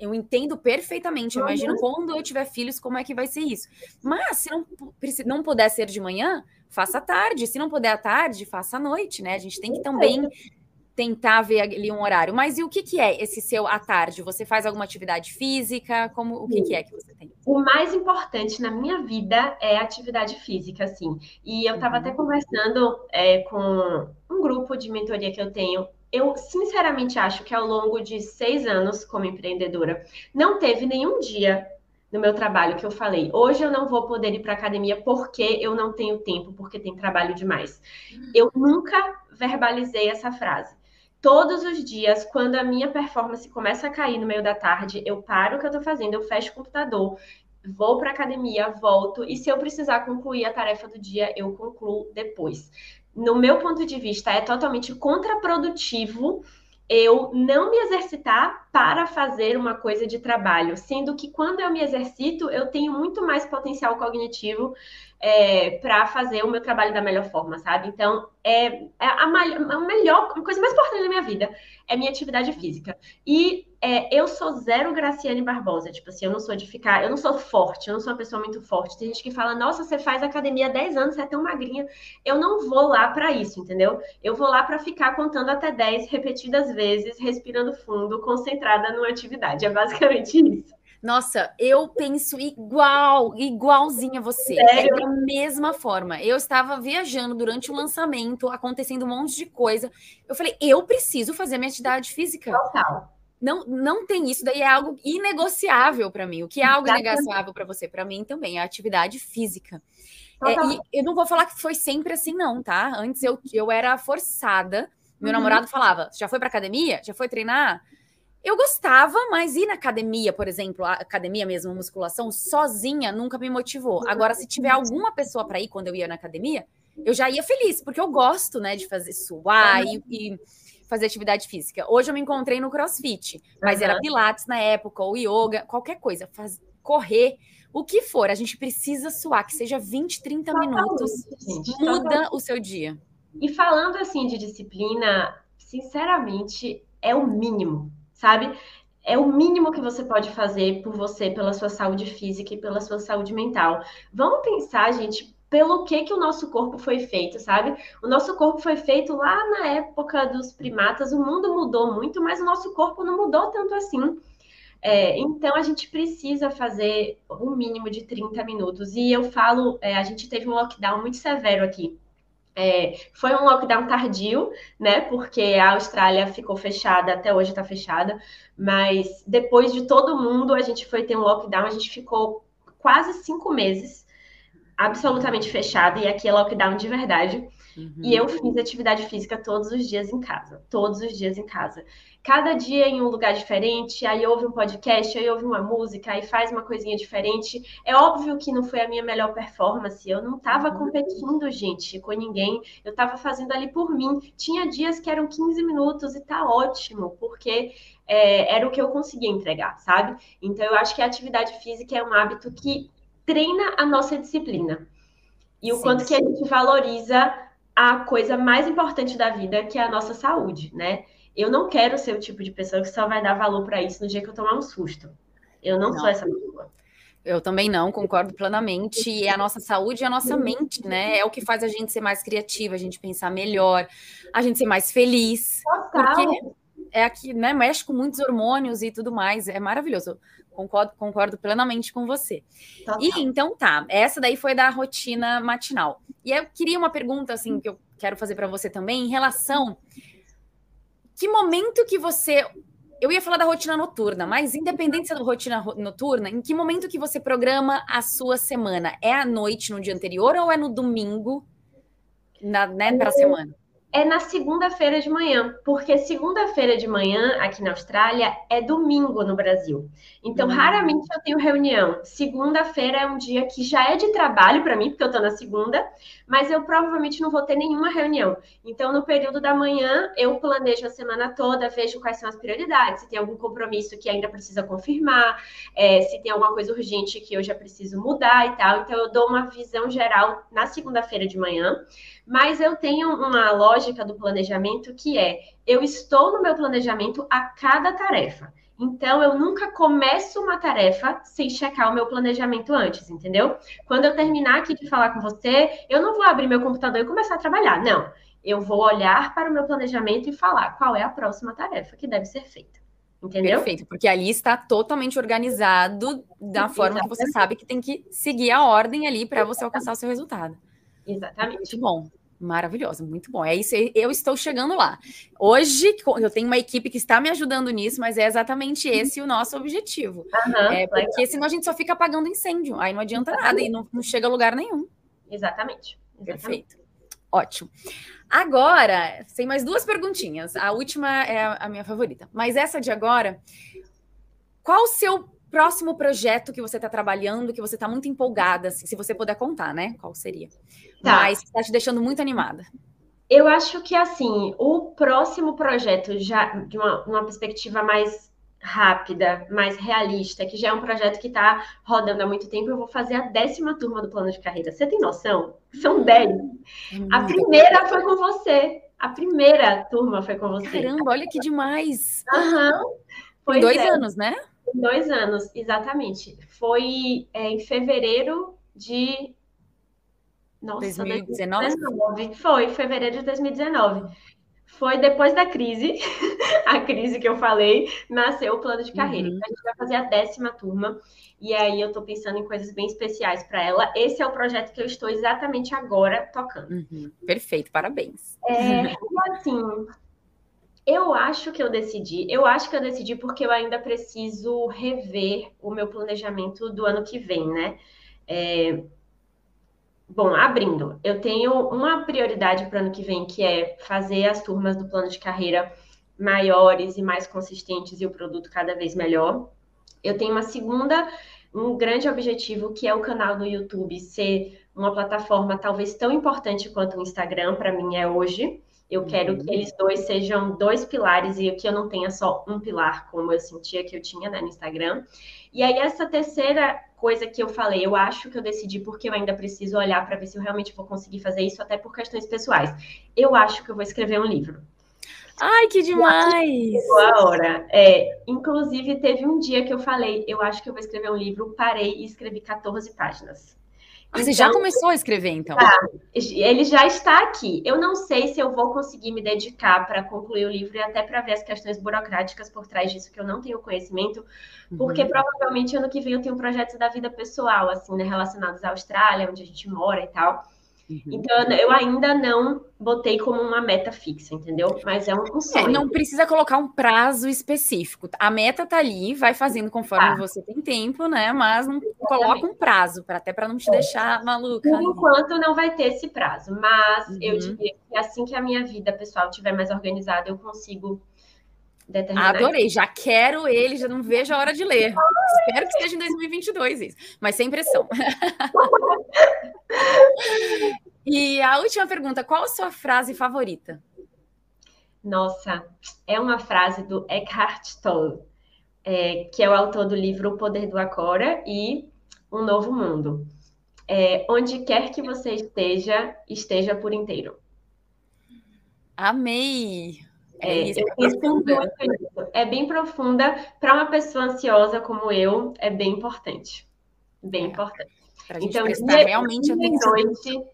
eu entendo perfeitamente. Eu imagino quando eu tiver filhos, como é que vai ser isso. Mas se não, não puder ser de manhã, faça à tarde. Se não puder à tarde, faça à noite, né? A gente tem que também tentar ver ali um horário. Mas e o que, que é esse seu à tarde? Você faz alguma atividade física? Como o que, que é que você tem? O mais importante na minha vida é atividade física, assim. E eu estava até uhum. conversando é, com um grupo de mentoria que eu tenho. Eu sinceramente acho que ao longo de seis anos como empreendedora, não teve nenhum dia no meu trabalho que eu falei, hoje eu não vou poder ir para academia porque eu não tenho tempo, porque tem trabalho demais. Uhum. Eu nunca verbalizei essa frase todos os dias, quando a minha performance começa a cair no meio da tarde, eu paro o que eu estou fazendo, eu fecho o computador, vou para academia, volto e se eu precisar concluir a tarefa do dia, eu concluo depois. No meu ponto de vista, é totalmente contraprodutivo eu não me exercitar para fazer uma coisa de trabalho, sendo que quando eu me exercito, eu tenho muito mais potencial cognitivo é, para fazer o meu trabalho da melhor forma, sabe? Então, é, é a, a, melhor, a coisa mais importante da minha vida é minha atividade física. E é, eu sou zero Graciane Barbosa, tipo assim, eu não sou de ficar, eu não sou forte, eu não sou uma pessoa muito forte. Tem gente que fala, nossa, você faz academia há 10 anos, você é tão magrinha. Eu não vou lá para isso, entendeu? Eu vou lá para ficar contando até 10 repetidas vezes, respirando fundo, concentrada numa atividade. É basicamente isso. Nossa, eu penso igual, igualzinha a você. Sério? É da mesma forma. Eu estava viajando durante o lançamento, acontecendo um monte de coisa. Eu falei, eu preciso fazer minha atividade física. Total. Não, não tem isso, daí é algo inegociável para mim. O que é algo inegociável para você? Para mim também é a atividade física. É, e eu não vou falar que foi sempre assim, não, tá? Antes eu, eu era forçada. Meu uhum. namorado falava: já foi para academia? Já foi treinar? Eu gostava, mas ir na academia, por exemplo, a academia mesmo, musculação, sozinha nunca me motivou. Agora, se tiver alguma pessoa para ir quando eu ia na academia, eu já ia feliz, porque eu gosto, né, de fazer suar e, e fazer atividade física. Hoje eu me encontrei no CrossFit, mas uhum. era Pilates na época, ou yoga, qualquer coisa, faz, correr, o que for, a gente precisa suar, que seja 20, 30 minutos, gente, muda o seu dia. E falando assim de disciplina, sinceramente, é o mínimo sabe? É o mínimo que você pode fazer por você, pela sua saúde física e pela sua saúde mental. Vamos pensar, gente, pelo que que o nosso corpo foi feito, sabe? O nosso corpo foi feito lá na época dos primatas, o mundo mudou muito, mas o nosso corpo não mudou tanto assim. É, então a gente precisa fazer um mínimo de 30 minutos. E eu falo, é, a gente teve um lockdown muito severo aqui é, foi um lockdown tardio, né? Porque a Austrália ficou fechada, até hoje está fechada. Mas depois de todo mundo, a gente foi ter um lockdown, a gente ficou quase cinco meses absolutamente fechada, e aqui é lockdown de verdade. Uhum. E eu fiz atividade física todos os dias em casa, todos os dias em casa. Cada dia em um lugar diferente, aí ouve um podcast, aí ouve uma música, aí faz uma coisinha diferente. É óbvio que não foi a minha melhor performance, eu não estava uhum. competindo, gente, com ninguém, eu estava fazendo ali por mim. Tinha dias que eram 15 minutos e tá ótimo, porque é, era o que eu conseguia entregar, sabe? Então eu acho que a atividade física é um hábito que treina a nossa disciplina. E o sim, quanto sim. que a gente valoriza a coisa mais importante da vida, que é a nossa saúde, né? Eu não quero ser o tipo de pessoa que só vai dar valor para isso no dia que eu tomar um susto. Eu não, não. sou essa pessoa. Eu também não, concordo plenamente. E a nossa saúde e a nossa mente, né? É o que faz a gente ser mais criativa, a gente pensar melhor, a gente ser mais feliz. Total. Porque é aqui, né? Mexe com muitos hormônios e tudo mais. É maravilhoso. Concordo, concordo plenamente com você. Total. E então tá, essa daí foi da rotina matinal. E eu queria uma pergunta assim que eu quero fazer para você também em relação que momento que você eu ia falar da rotina noturna, mas independente da rotina noturna, em que momento que você programa a sua semana? É à noite no dia anterior ou é no domingo na, né, para semana? É na segunda-feira de manhã, porque segunda-feira de manhã aqui na Austrália é domingo no Brasil. Então, uhum. raramente eu tenho reunião. Segunda-feira é um dia que já é de trabalho para mim, porque eu tô na segunda, mas eu provavelmente não vou ter nenhuma reunião. Então, no período da manhã, eu planejo a semana toda, vejo quais são as prioridades, se tem algum compromisso que ainda precisa confirmar, é, se tem alguma coisa urgente que eu já preciso mudar e tal. Então, eu dou uma visão geral na segunda-feira de manhã. Mas eu tenho uma lógica do planejamento que é: eu estou no meu planejamento a cada tarefa. Então, eu nunca começo uma tarefa sem checar o meu planejamento antes, entendeu? Quando eu terminar aqui de falar com você, eu não vou abrir meu computador e começar a trabalhar. Não. Eu vou olhar para o meu planejamento e falar qual é a próxima tarefa que deve ser feita. Entendeu? Perfeito, porque ali está totalmente organizado da forma que você sabe que tem que seguir a ordem ali para você alcançar o seu resultado. Exatamente. Muito bom. Maravilhoso, muito bom. É isso, eu estou chegando lá. Hoje eu tenho uma equipe que está me ajudando nisso, mas é exatamente esse o nosso objetivo. Uhum, é porque legal. senão a gente só fica apagando incêndio, aí não adianta nada e não, não chega a lugar nenhum. Exatamente. Exatamente. Perfeito. Ótimo. Agora, tem mais duas perguntinhas. A última é a minha favorita, mas essa de agora, qual o seu próximo projeto que você está trabalhando, que você está muito empolgada, assim, se você puder contar, né? Qual seria? Tá. Mas está te deixando muito animada. Eu acho que assim, o próximo projeto, já de uma, uma perspectiva mais rápida, mais realista, que já é um projeto que está rodando há muito tempo, eu vou fazer a décima turma do plano de carreira. Você tem noção? São dez. A primeira foi com você. A primeira turma foi com você. Caramba, olha que demais. Aham. Uhum. dois é. anos, né? Dois anos, exatamente. Foi é, em fevereiro de. Nossa, 2019? 2019? Foi, fevereiro de 2019. Foi depois da crise, a crise que eu falei, nasceu o plano de carreira. Uhum. Então, a gente vai fazer a décima turma. E aí eu estou pensando em coisas bem especiais para ela. Esse é o projeto que eu estou exatamente agora tocando. Uhum. Perfeito, parabéns. É, assim, eu acho que eu decidi. Eu acho que eu decidi porque eu ainda preciso rever o meu planejamento do ano que vem, né? É... Bom, abrindo, eu tenho uma prioridade para o ano que vem, que é fazer as turmas do plano de carreira maiores e mais consistentes e o produto cada vez melhor. Eu tenho uma segunda, um grande objetivo, que é o canal do YouTube ser uma plataforma talvez tão importante quanto o Instagram para mim é hoje. Eu quero uhum. que eles dois sejam dois pilares e que eu não tenha só um pilar, como eu sentia que eu tinha né, no Instagram. E aí, essa terceira coisa que eu falei, eu acho que eu decidi porque eu ainda preciso olhar para ver se eu realmente vou conseguir fazer isso, até por questões pessoais. Eu acho que eu vou escrever um livro. Ai, que demais! A hora. É, inclusive, teve um dia que eu falei, eu acho que eu vou escrever um livro, parei e escrevi 14 páginas. Ah, você então, já começou a escrever, então? Tá, ele já está aqui. Eu não sei se eu vou conseguir me dedicar para concluir o livro e até para ver as questões burocráticas por trás disso, que eu não tenho conhecimento, porque uhum. provavelmente ano que vem eu tenho projetos da vida pessoal, assim, né, relacionados à Austrália, onde a gente mora e tal. Uhum. Então, eu ainda não botei como uma meta fixa, entendeu? Mas é um, um sonho. É, não precisa colocar um prazo específico. A meta tá ali, vai fazendo conforme tá. você tem tempo, né? Mas não Exatamente. coloca um prazo, para até para não te deixar maluca. Por enquanto não vai ter esse prazo, mas uhum. eu diria que assim que a minha vida pessoal estiver mais organizada, eu consigo Adorei, já quero ele, já não vejo a hora de ler. Espero que esteja em 2022 isso, mas sem pressão. e a última pergunta, qual a sua frase favorita? Nossa, é uma frase do Eckhart Tolle, é, que é o autor do livro O Poder do Agora e Um Novo Mundo. É, onde quer que você esteja, esteja por inteiro. Amei! É, é isso, é, é bem profunda. Para uma pessoa ansiosa como eu, é bem importante. Bem é. importante. então, dia, realmente dia e noite,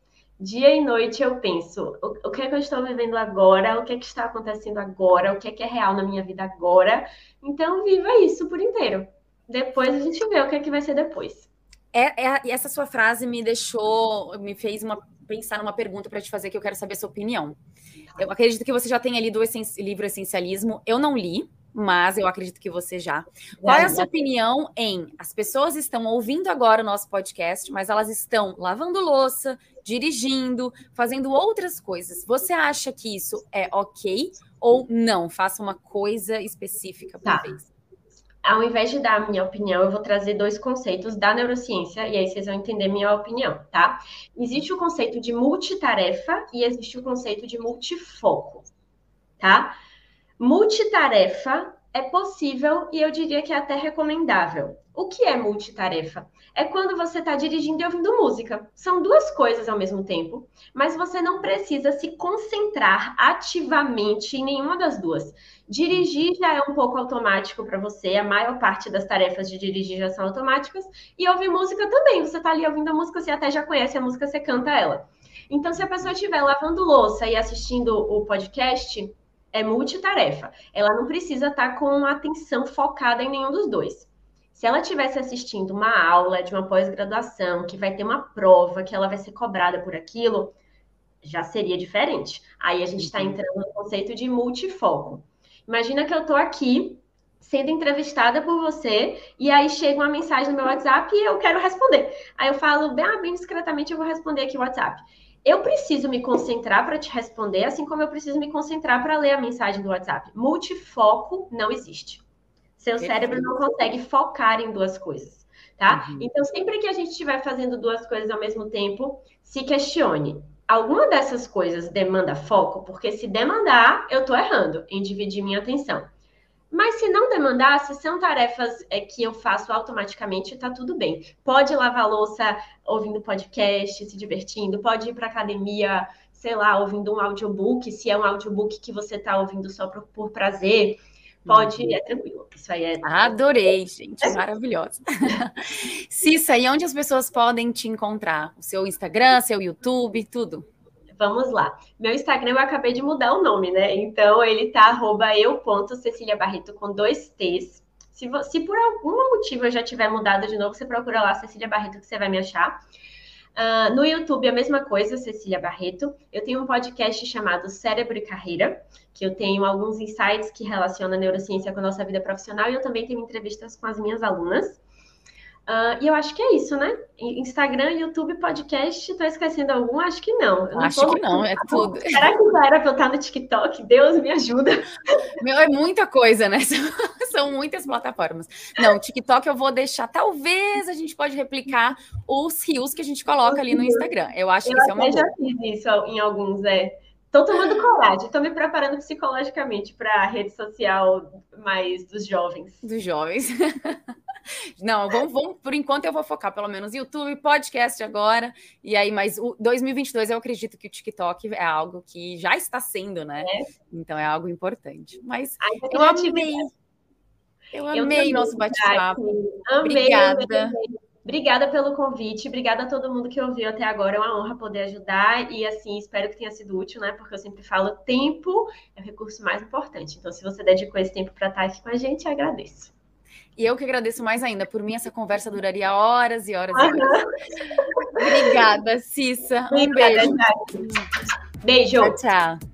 dia e noite eu penso, o, o, que é que eu estou vivendo agora, o que é que está acontecendo agora, o que é que é real na minha vida agora. Então, viva isso por inteiro. Depois a gente vê o que é que vai ser depois. É, é, essa sua frase me deixou, me fez uma, pensar numa pergunta para te fazer que eu quero saber a sua opinião. Eu acredito que você já tenha lido o livro Essencialismo. Eu não li, mas eu acredito que você já. Qual é a sua opinião em as pessoas estão ouvindo agora o nosso podcast, mas elas estão lavando louça, dirigindo, fazendo outras coisas. Você acha que isso é ok ou não? Faça uma coisa específica por tá. vez ao invés de dar a minha opinião, eu vou trazer dois conceitos da neurociência e aí vocês vão entender minha opinião, tá? Existe o conceito de multitarefa e existe o conceito de multifoco, tá? Multitarefa é possível e eu diria que é até recomendável. O que é multitarefa? É quando você está dirigindo e ouvindo música. São duas coisas ao mesmo tempo, mas você não precisa se concentrar ativamente em nenhuma das duas. Dirigir já é um pouco automático para você, a maior parte das tarefas de dirigir já são automáticas, e ouvir música também. Você está ali ouvindo a música, você até já conhece a música, você canta ela. Então, se a pessoa estiver lavando louça e assistindo o podcast, é multitarefa. Ela não precisa estar tá com atenção focada em nenhum dos dois. Se ela estivesse assistindo uma aula de uma pós-graduação, que vai ter uma prova, que ela vai ser cobrada por aquilo, já seria diferente. Aí a gente está uhum. entrando no conceito de multifoco. Imagina que eu estou aqui sendo entrevistada por você e aí chega uma mensagem no meu WhatsApp e eu quero responder. Aí eu falo, bem, ah, bem discretamente, eu vou responder aqui o WhatsApp eu preciso me concentrar para te responder, assim como eu preciso me concentrar para ler a mensagem do WhatsApp. Multifoco não existe. Seu Perfeito. cérebro não consegue focar em duas coisas, tá? Uhum. Então, sempre que a gente estiver fazendo duas coisas ao mesmo tempo, se questione. Alguma dessas coisas demanda foco? Porque se demandar, eu estou errando em dividir minha atenção. Mas se não demandar, se são tarefas é, que eu faço automaticamente, tá tudo bem. Pode lavar louça ouvindo podcast, se divertindo, pode ir para academia, sei lá, ouvindo um audiobook, se é um audiobook que você tá ouvindo só por, por prazer. Pode, uhum. é tranquilo. Isso aí é. Adorei, gente. Maravilhosa. Cissa, e onde as pessoas podem te encontrar? O seu Instagram, seu YouTube, tudo? Vamos lá. Meu Instagram eu acabei de mudar o nome, né? Então ele tá arroba eu.cecília Barreto com dois T's. Se, se por algum motivo eu já tiver mudado de novo, você procura lá Cecília Barreto que você vai me achar. Uh, no YouTube a mesma coisa, Cecília Barreto. Eu tenho um podcast chamado Cérebro e Carreira, que eu tenho alguns insights que relacionam a neurociência com a nossa vida profissional e eu também tenho entrevistas com as minhas alunas. Uh, e eu acho que é isso, né? Instagram, YouTube, podcast, estou esquecendo algum? Acho que não. não acho que não, é tudo. Será que já era para eu estar no TikTok? Deus me ajuda. Meu, é muita coisa, né? São muitas plataformas. Não, TikTok eu vou deixar. Talvez a gente pode replicar os rios que a gente coloca ali no Instagram. Eu acho eu que isso é uma. Eu já fiz isso em alguns, é. Estou tomando coragem, estou me preparando psicologicamente para a rede social mais dos jovens. Dos jovens. Não, vamos, vamos, por enquanto eu vou focar pelo menos YouTube, podcast agora, e aí, mas o 2022 eu acredito que o TikTok é algo que já está sendo, né? É. Então é algo importante. Mas Ai, eu amei. Eu amei eu nosso bate-papo. Obrigada. Obrigada pelo convite, obrigada a todo mundo que ouviu até agora. É uma honra poder ajudar e assim, espero que tenha sido útil, né? Porque eu sempre falo, tempo é o recurso mais importante. Então, se você dedicou esse tempo para estar aqui com a gente, eu agradeço. E eu que agradeço mais ainda. Por mim, essa conversa duraria horas e horas e horas. Obrigada, Cissa. Um beijo. Beijo. Tchau, tchau.